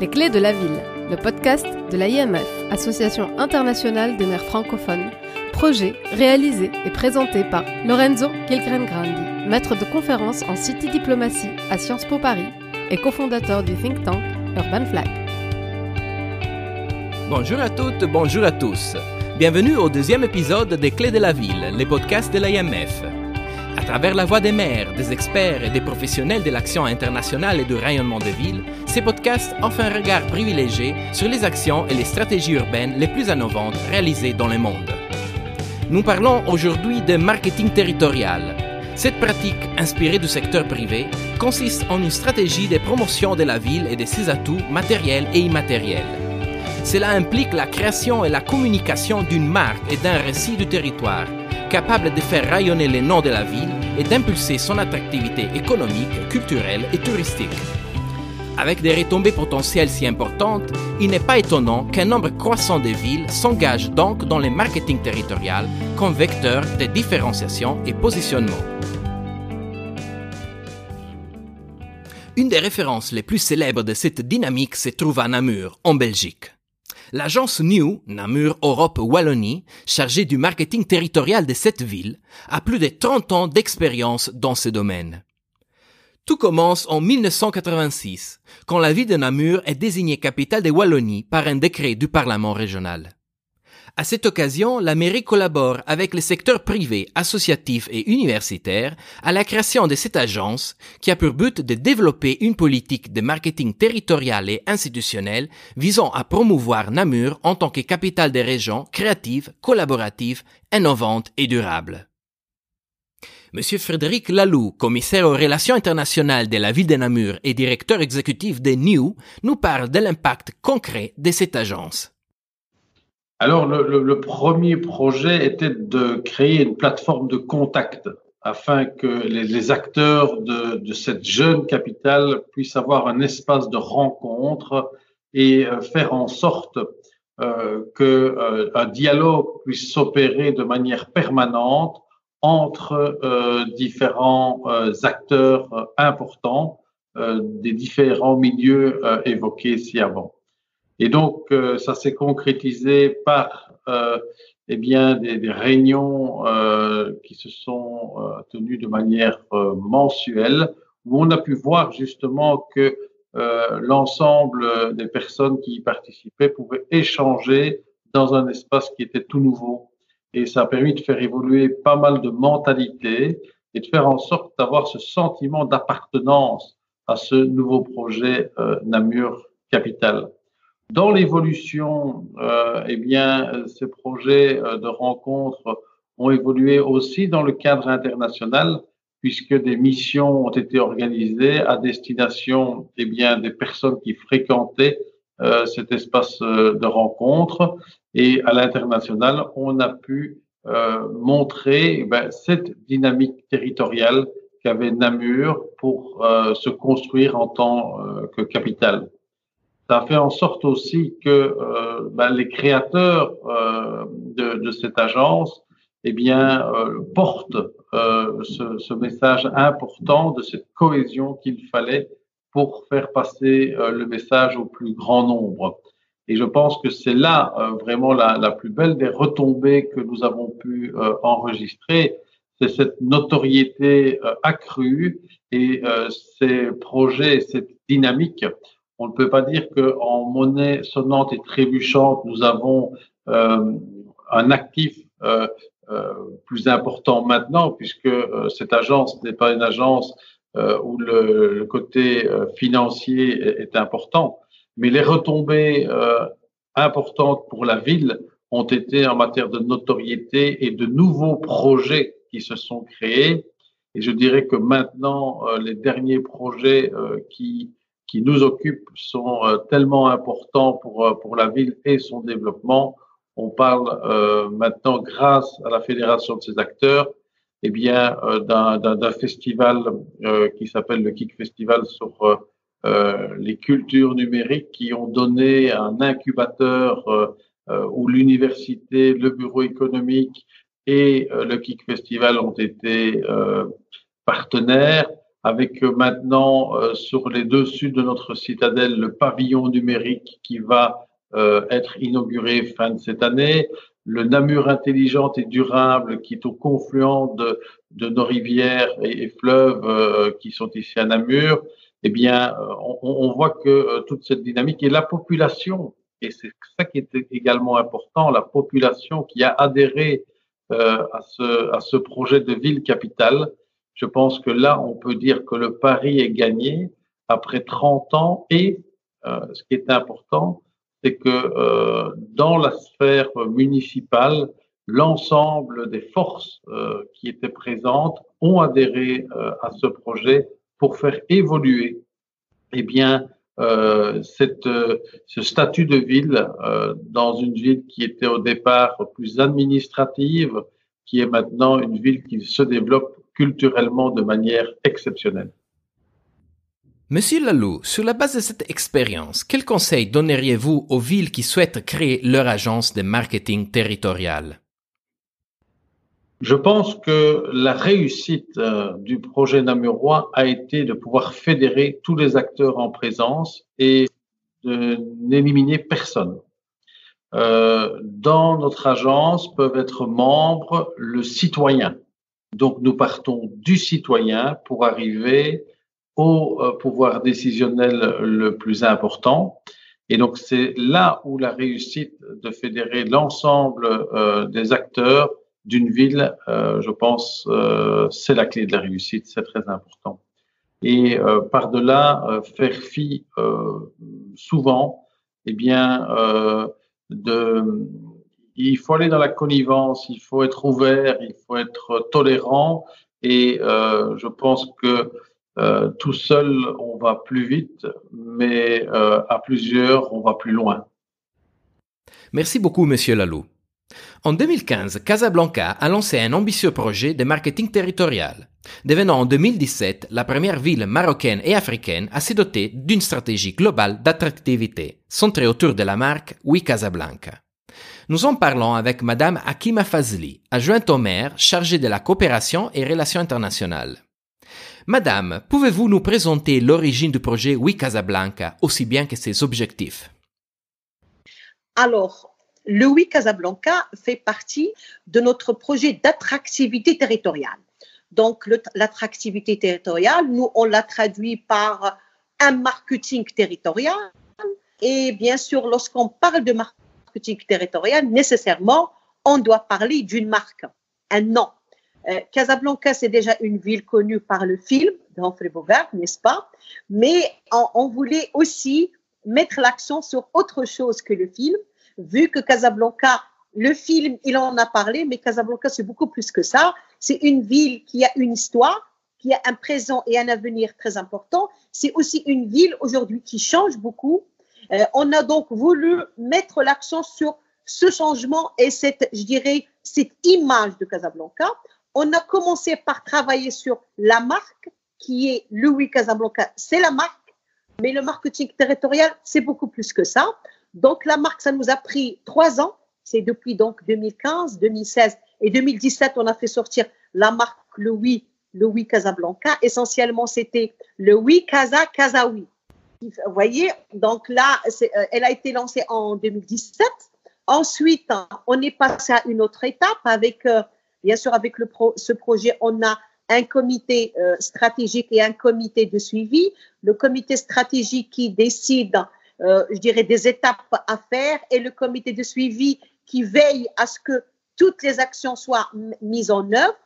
Les clés de la ville, le podcast de l'IMF, Association internationale des maires francophones, projet réalisé et présenté par Lorenzo Grandi, maître de conférence en City Diplomatie à Sciences Po Paris et cofondateur du think tank Urban Flag. Bonjour à toutes, bonjour à tous. Bienvenue au deuxième épisode des Clés de la ville, les podcasts de l'IMF. À travers la voix des maires, des experts et des professionnels de l'action internationale et du rayonnement des villes, ces podcasts offrent un regard privilégié sur les actions et les stratégies urbaines les plus innovantes réalisées dans le monde. Nous parlons aujourd'hui de marketing territorial. Cette pratique, inspirée du secteur privé, consiste en une stratégie de promotion de la ville et de ses atouts matériels et immatériels. Cela implique la création et la communication d'une marque et d'un récit du territoire, capable de faire rayonner les noms de la ville et d'impulser son attractivité économique, culturelle et touristique. Avec des retombées potentielles si importantes, il n'est pas étonnant qu'un nombre croissant de villes s'engagent donc dans le marketing territorial comme vecteur de différenciation et positionnement. Une des références les plus célèbres de cette dynamique se trouve à Namur, en Belgique. L'agence New, Namur Europe Wallonie, chargée du marketing territorial de cette ville, a plus de 30 ans d'expérience dans ce domaine. Tout commence en 1986, quand la ville de Namur est désignée capitale de Wallonie par un décret du Parlement régional. À cette occasion, la mairie collabore avec le secteur privé, associatif et universitaire à la création de cette agence qui a pour but de développer une politique de marketing territorial et institutionnel visant à promouvoir Namur en tant que capitale des régions créatives, collaboratives, innovantes et durables. Monsieur Frédéric Laloux, commissaire aux relations internationales de la ville de Namur et directeur exécutif de NEW, nous parle de l'impact concret de cette agence. Alors, le, premier projet était de créer une plateforme de contact afin que les, acteurs de, cette jeune capitale puissent avoir un espace de rencontre et euh, faire en sorte euh, qu'un euh, dialogue puisse s'opérer de manière permanente entre euh, différents acteurs importants des différents milieux évoqués ici avant. Et donc, euh, ça s'est concrétisé par euh, eh bien, des, des réunions euh, qui se sont euh, tenues de manière euh, mensuelle, où on a pu voir justement que l'ensemble des personnes qui y participaient pouvaient échanger dans un espace qui était tout nouveau. Et ça a permis de faire évoluer pas mal de mentalités et de faire en sorte d'avoir ce sentiment d'appartenance à ce nouveau projet Namur Capital. Dans l'évolution, euh, eh bien, ces projets euh, de rencontres ont évolué aussi dans le cadre international, puisque des missions ont été organisées à destination, eh bien, des personnes qui fréquentaient euh, cet espace euh, de rencontre. Et à l'international, on a pu euh, montrer eh ben, cette dynamique territoriale qu'avait Namur pour euh, se construire en tant que capitale ça fait en sorte aussi que euh, ben, les créateurs euh, de, de, cette agence eh bien, euh, portent euh, ce, ce, message important de cette cohésion qu'il fallait pour faire passer euh, le message au plus grand nombre. Et je pense que c'est là vraiment la, la, plus belle des retombées que nous avons pu enregistrer, c'est cette notoriété accrue et ces projets, cette dynamique on ne peut pas dire qu'en monnaie sonnante et trébuchante, nous avons euh, un actif euh, euh, plus important maintenant, puisque cette agence n'est pas une agence où le, côté financier est, important, mais les retombées importantes pour la ville ont été en matière de notoriété et de nouveaux projets qui se sont créés. Et je dirais que maintenant, les derniers projets qui qui nous occupent sont euh, tellement importants pour, euh, pour la ville et son développement. On parle euh, maintenant, grâce à la fédération de ces acteurs, eh bien, d'un festival qui s'appelle le Kick Festival sur les cultures numériques qui ont donné un incubateur où l'université, le bureau économique et le Kick Festival ont été partenaires avec maintenant sur les deux dessus de notre citadelle le pavillon numérique qui va être inauguré fin de cette année, le Namur intelligente et durable qui est au confluent de, de nos rivières et, fleuves qui sont ici à Namur, eh bien, on, on voit que toute cette dynamique et la population et c'est ça qui est également important, la population qui a adhéré euh, à, ce, à ce projet de ville capitale. Je pense que là, on peut dire que le pari est gagné après 30 ans et euh, ce qui est important, c'est que euh, dans la sphère municipale, l'ensemble des forces euh, qui étaient présentes ont adhéré euh, à ce projet pour faire évoluer eh bien, euh, cette, euh, ce statut de ville dans une ville qui était au départ plus administrative, qui est maintenant une ville qui se développe culturellement de manière exceptionnelle. Monsieur Lalou, sur la base de cette expérience, quels conseils donneriez-vous aux villes qui souhaitent créer leur agence de marketing territorial? Je pense que la réussite euh, du projet Namurois a été de pouvoir fédérer tous les acteurs en présence et de n'éliminer personne. Euh, dans notre agence peuvent être membres le citoyen. Donc nous partons du citoyen pour arriver au euh, pouvoir décisionnel le plus important. Et donc c'est là où la réussite de fédérer l'ensemble des acteurs d'une ville, euh, je pense, euh, c'est la clé de la réussite, c'est très important. Et euh, par-delà, faire fi souvent, eh bien, de, il faut aller dans la connivence, il faut être ouvert, il faut être tolérant. Et je pense que tout seul, on va plus vite, mais à plusieurs, on va plus loin. Merci beaucoup, Monsieur Lalou. En 2015, Casablanca a lancé un ambitieux projet de marketing territorial, devenant en 2017 la première ville marocaine et africaine à se doter d'une stratégie globale d'attractivité, centrée autour de la marque Oui Casablanca. Nous en parlons avec Madame Akima Fazli, adjointe au maire chargée de la coopération et relations internationales. Madame, pouvez-vous nous présenter l'origine du projet Oui Casablanca aussi bien que ses objectifs? Alors, le Oui Casablanca fait partie de notre projet d'attractivité territoriale. Donc, l'attractivité territoriale, nous, on l'a traduit par un marketing territorial. Et bien sûr, lorsqu'on parle de marketing territorial, nécessairement, on doit parler d'une marque, un nom. Euh, Casablanca, c'est déjà une ville connue par le film d'Humphrey Bogart, n'est-ce pas? Mais on voulait aussi mettre l'accent sur autre chose que le film, vu que Casablanca, le film, il en a parlé, mais Casablanca, c'est beaucoup plus que ça. C'est une ville qui a une histoire, qui a un présent et un avenir très important. C'est aussi une ville aujourd'hui qui change beaucoup. Euh, on a donc voulu mettre l'accent sur ce changement et cette, je dirais, cette image de Casablanca. On a commencé par travailler sur la marque qui est Louis Casablanca, c'est la marque, mais le marketing territorial, c'est beaucoup plus que ça. Donc, la marque, ça nous a pris trois ans. C'est depuis donc 2015, 2016 et 2017, on a fait sortir la marque Le Oui, Le Oui Casablanca. Essentiellement, c'était Le Oui Casa Casaoui. Vous voyez, donc là, euh, elle a été lancée en 2017. Ensuite, on est passé à une autre étape avec, euh, bien sûr, avec le ce projet, on a un comité euh, stratégique et un comité de suivi. Le comité stratégique qui décide je dirais, des étapes à faire et le comité de suivi qui veille à ce que toutes les actions soient mises en œuvre.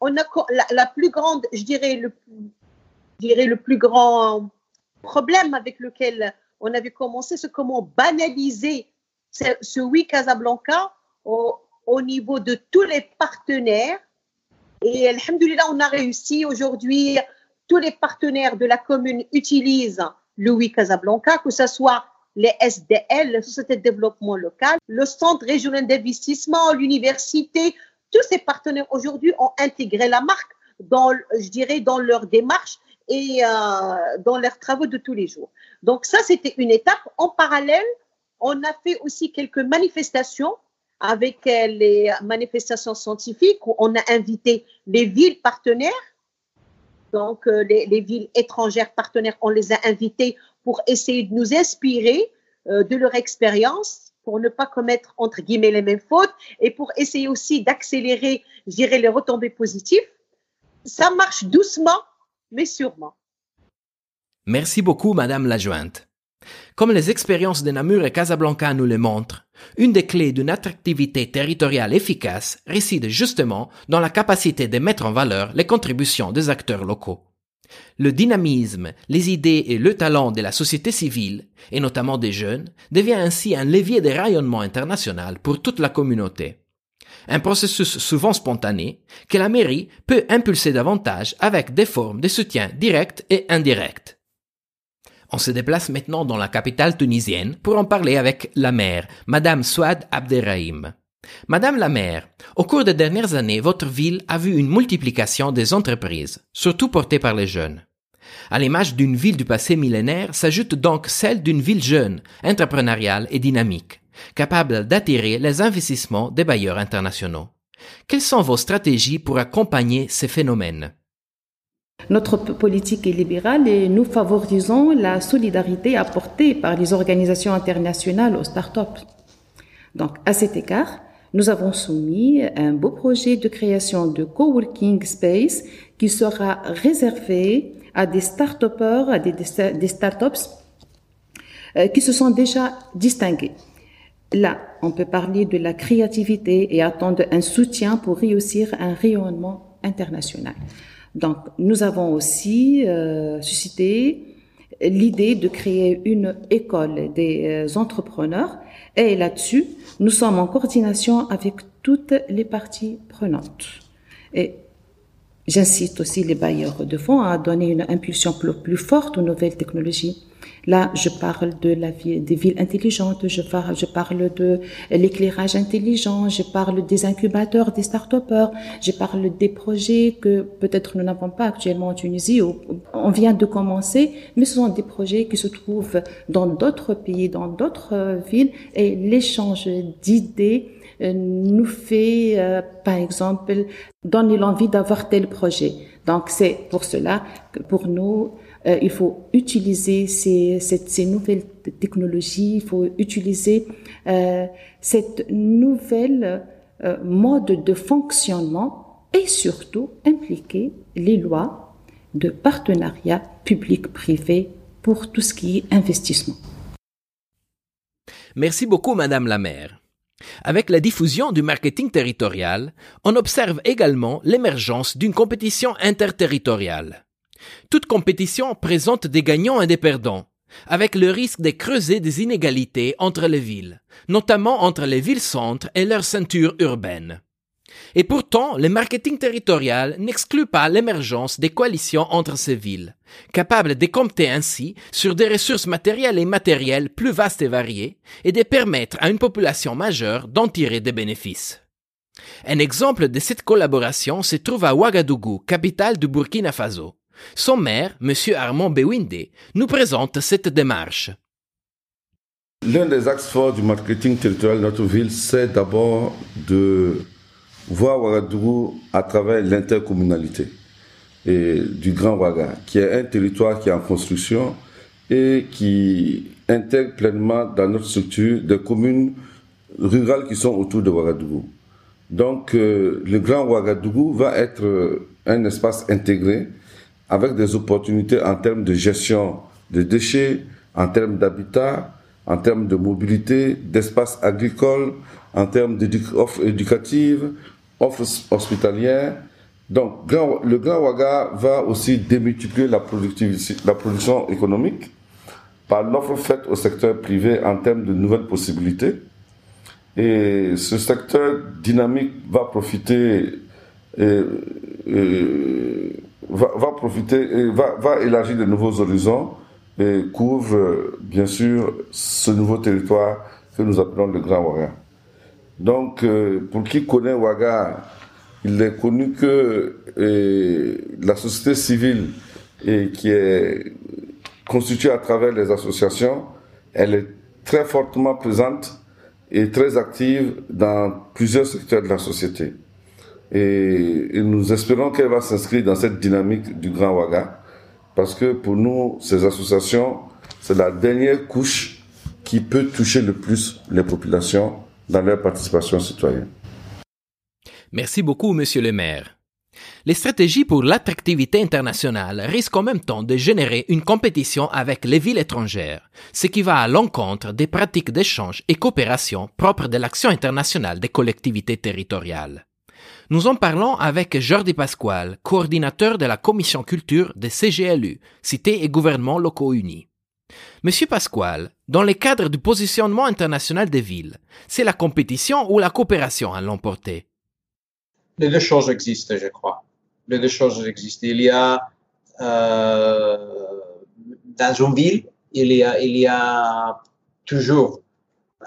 On a la, plus grande, je dirais, le, je dirais, le plus grand problème avec lequel on avait commencé, c'est comment banaliser ce, ce Oui Casablanca au, au niveau de tous les partenaires. Et Alhamdulillah, on a réussi. Aujourd'hui, tous les partenaires de la commune utilisent Louis Casablanca, que ce soit les SDL, les sociétés de développement local, le Centre régional d'investissement, l'université, tous ces partenaires aujourd'hui ont intégré la marque dans, je dirais, dans leur démarche et euh, dans leurs travaux de tous les jours. Donc ça, c'était une étape. En parallèle, on a fait aussi quelques manifestations avec euh, les manifestations scientifiques où on a invité les villes partenaires Donc, euh, les, villes étrangères partenaires, on les a invités pour essayer de nous inspirer euh, de leur expérience, pour ne pas commettre, entre guillemets, les mêmes fautes et pour essayer aussi d'accélérer, je dirais, les retombées positives. Ça marche doucement, mais sûrement. Merci beaucoup, Madame la Jointe. Comme les expériences de Namur et Casablanca nous le montrent, une des clés d'une attractivité territoriale efficace réside justement dans la capacité de mettre en valeur les contributions des acteurs locaux. Le dynamisme, les idées et le talent de la société civile, et notamment des jeunes, devient ainsi un levier de rayonnement international pour toute la communauté. Un processus souvent spontané que la mairie peut impulser davantage avec des formes de soutien direct et indirect. On se déplace maintenant dans la capitale tunisienne pour en parler avec la maire, Madame Souad Abderrahim. Madame la maire, au cours des dernières années, votre ville a vu une multiplication des entreprises, surtout portées par les jeunes. À l'image d'une ville du passé millénaire s'ajoute donc celle d'une ville jeune, entrepreneuriale et dynamique, capable d'attirer les investissements des bailleurs internationaux. Quelles sont vos stratégies pour accompagner ces phénomènes? Notre politique est libérale et nous favorisons la solidarité apportée par les organisations internationales aux startups. Donc, à cet égard, nous avons soumis un beau projet de création de coworking space qui sera réservé à des start à des, des startups euh, qui se sont déjà distingués. Là, on peut parler de la créativité et attendre un soutien pour réussir un rayonnement international. Donc, nous avons aussi euh, suscité l'idée de créer une école des euh, entrepreneurs et là-dessus, nous sommes en coordination avec toutes les parties prenantes. J'incite aussi les bailleurs de fonds à donner une impulsion plus forte aux nouvelles technologies. Là, je parle de la vie, des villes intelligentes, je parle, je parle de l'éclairage intelligent, je parle des incubateurs, des start-upers, je parle des projets que peut-être nous n'avons pas actuellement en Tunisie, ou on vient de commencer, mais ce sont des projets qui se trouvent dans d'autres pays, dans d'autres villes, et l'échange d'idées euh, nous fait, euh, par exemple, donner l'envie d'avoir tel projet. Donc c'est pour cela que pour nous, euh, il faut utiliser ces, nouvelles technologies, il faut utiliser euh, cette nouvelle euh, mode de fonctionnement et surtout impliquer les lois de partenariat public-privé pour tout ce qui est investissement. Merci beaucoup, Madame la maire. Avec la diffusion du marketing territorial, on observe également l'émergence d'une compétition interterritoriale. Toute compétition présente des gagnants et des perdants, avec le risque de creuser des inégalités entre les villes, notamment entre les villes-centres et leurs ceintures urbaines. Et pourtant, le marketing territorial n'exclut pas l'émergence des coalitions entre ces villes, capables de compter ainsi sur des ressources matérielles et matérielles plus vastes et variées, et de permettre à une population majeure d'en tirer des bénéfices. Un exemple de cette collaboration se trouve à Ouagadougou, capitale du Burkina Faso. Son maire, M. Armand Bewinde, nous présente cette démarche. L'un des axes forts du marketing territorial de notre ville, c'est d'abord de voir Ouagadougou à travers l'intercommunalité du Grand Ouaga, qui est un territoire qui est en construction et qui intègre pleinement dans notre structure des communes rurales qui sont autour de Ouagadougou. Donc, euh, le Grand Ouagadougou va être un espace intégré avec des opportunités en termes de gestion des déchets, en termes d'habitat, en termes de mobilité, d'espace agricole, en termes d'offres éducatives, offres hospitalières. Donc, le Grand Ouaga va aussi démultiplier la, la production économique par l'offre faite au secteur privé en termes de nouvelles possibilités. Et ce secteur dynamique va profiter euh, euh, va, profiter et va, élargir de nouveaux horizons et couvre bien sûr ce nouveau territoire que nous appelons le Grand Ouaga. Donc, euh, pour qui connaît Ouaga, il est connu que euh, la société civile et qui est constituée à travers les associations, elle est très fortement présente et très active dans plusieurs secteurs de la société. Et, nous espérons qu'elle va s'inscrire dans cette dynamique du Grand Ouaga, parce que pour nous, ces associations, c'est la dernière couche qui peut toucher le plus les populations dans leur participation citoyenne. Merci beaucoup, Monsieur le maire. Les stratégies pour l'attractivité internationale risquent en même temps de générer une compétition avec les villes étrangères, ce qui va à l'encontre des pratiques d'échange et coopération propres de l'action internationale des collectivités territoriales. Nous en parlons avec Jordi Pasquale, coordinateur de la commission culture des CGLU, Cité et gouvernements locaux unis. Monsieur Pasquale, dans le cadre du positionnement international des villes, c'est la compétition ou la coopération à l'emporter Les deux choses existent, je crois. Les deux choses existent. Il y a euh, dans une ville, il y a, il y a toujours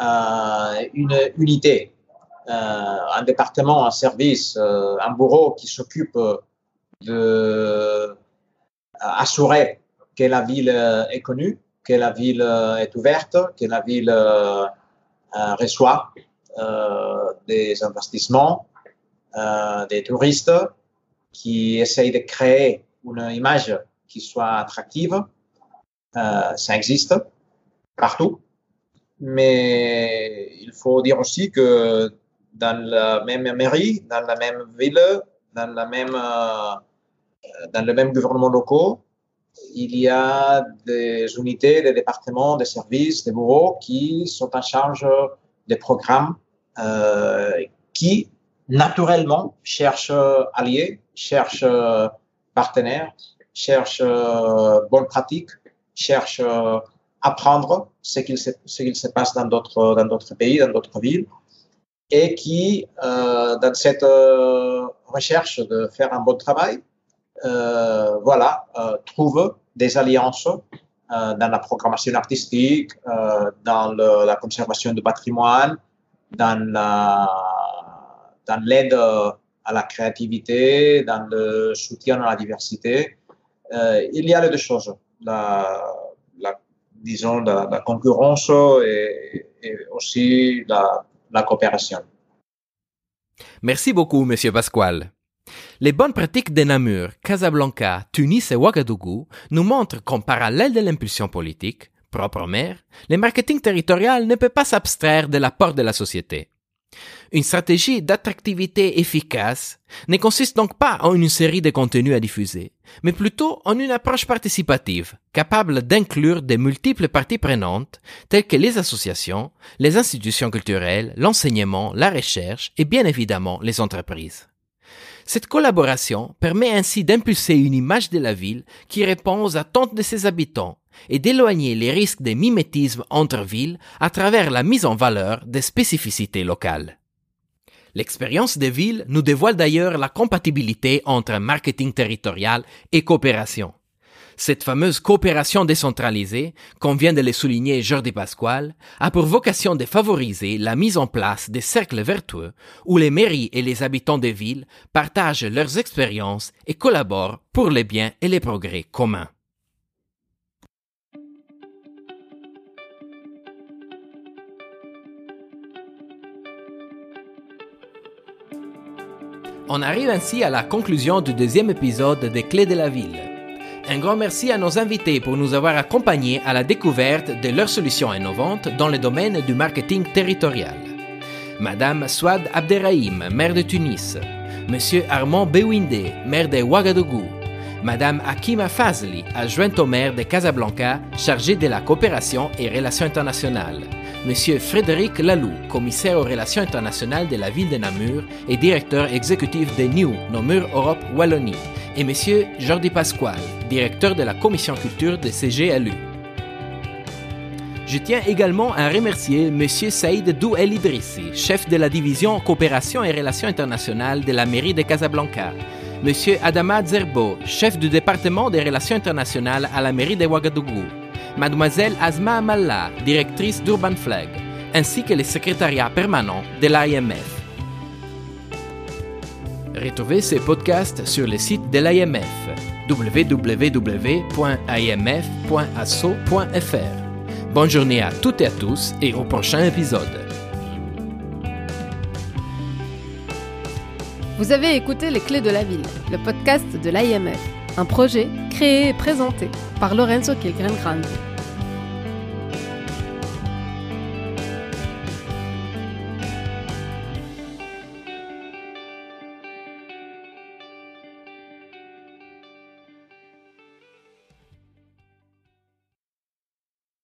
euh, une unité euh, un département, un service, un bureau qui s'occupe de assurer que la ville est connue, que la ville est ouverte, que la ville reçoit des investissements, des touristes, qui essayent de créer une image qui soit attractive. ça existe partout. Mais il faut dire aussi que dans la même mairie, dans la même ville, dans, euh, dans le même gouvernement local, il y a des unités, des départements, des services, des bureaux qui sont en charge des programmes euh, qui, naturellement, cherchent alliés, cherchent partenaires, cherchent bonnes pratiques, cherchent apprendre ce qu'il se, passe dans d'autres, pays, dans d'autres villes et qui, euh, dans cette euh, recherche de faire un bon travail, voilà, trouve des alliances dans la programmation artistique, dans la conservation du patrimoine, dans l'aide à la créativité, dans le soutien à la diversité. il y a les deux choses, la, disons la, concurrence et, et aussi la la coopération. Merci beaucoup, Monsieur Pasquale. Les bonnes pratiques de Namur, Casablanca, Tunis et Ouagadougou nous montrent qu'en parallèle de l'impulsion politique, propre mère, le marketing territorial ne peut pas s'abstraire de l'apport de la société. Une stratégie d'attractivité efficace ne consiste donc pas en une série de contenus à diffuser, mais plutôt en une approche participative, capable d'inclure de multiples parties prenantes, telles que les associations, les institutions culturelles, l'enseignement, la recherche et bien évidemment les entreprises. Cette collaboration permet ainsi d'impulser une image de la ville qui répond aux attentes de ses habitants et d'éloigner les risques de mimétisme entre villes à travers la mise en valeur des spécificités locales. L'expérience des villes nous dévoile d'ailleurs la compatibilité entre marketing territorial et coopération. Cette fameuse coopération décentralisée, comme vient de le souligner Jordi Pasquale, a pour vocation de favoriser la mise en place des cercles vertueux où les mairies et les habitants des villes partagent leurs expériences et collaborent pour les biens et les progrès communs. On arrive ainsi à la conclusion du deuxième épisode des Clés de la ville. Un grand merci à nos invités pour nous avoir accompagnés à la découverte de leurs solutions innovantes dans le domaine du marketing territorial. Madame Swad Abderrahim, maire de Tunis. Monsieur Armand Bewinde, maire de Ouagadougou. Madame Akima Fazli, adjointe au maire de Casablanca, chargée de la coopération et relations internationales. Monsieur Frédéric Lalou, commissaire aux relations internationales de la ville de Namur et directeur exécutif de New Namur Europe Wallonie, et Monsieur Jordi Pasquale, directeur de la commission culture de CGLU. Je tiens également à remercier Monsieur Saïd Dou El Idrissi, chef de la division coopération et relations internationales de la mairie de Casablanca, Monsieur Adama Zerbo, chef du département des relations internationales à la mairie de Ouagadougou, Mademoiselle Asma Amalla, directrice d'Urban Flag, ainsi que le secrétariat permanent de l'IMF. Retrouvez ces podcasts sur le site de l'IMF www.imf.asso.fr. Bonne journée à toutes et à tous et au prochain épisode. Vous avez écouté Les Clés de la Ville, le podcast de l'IMF, un projet créé et présenté par Lorenzo Kilgren Grandi.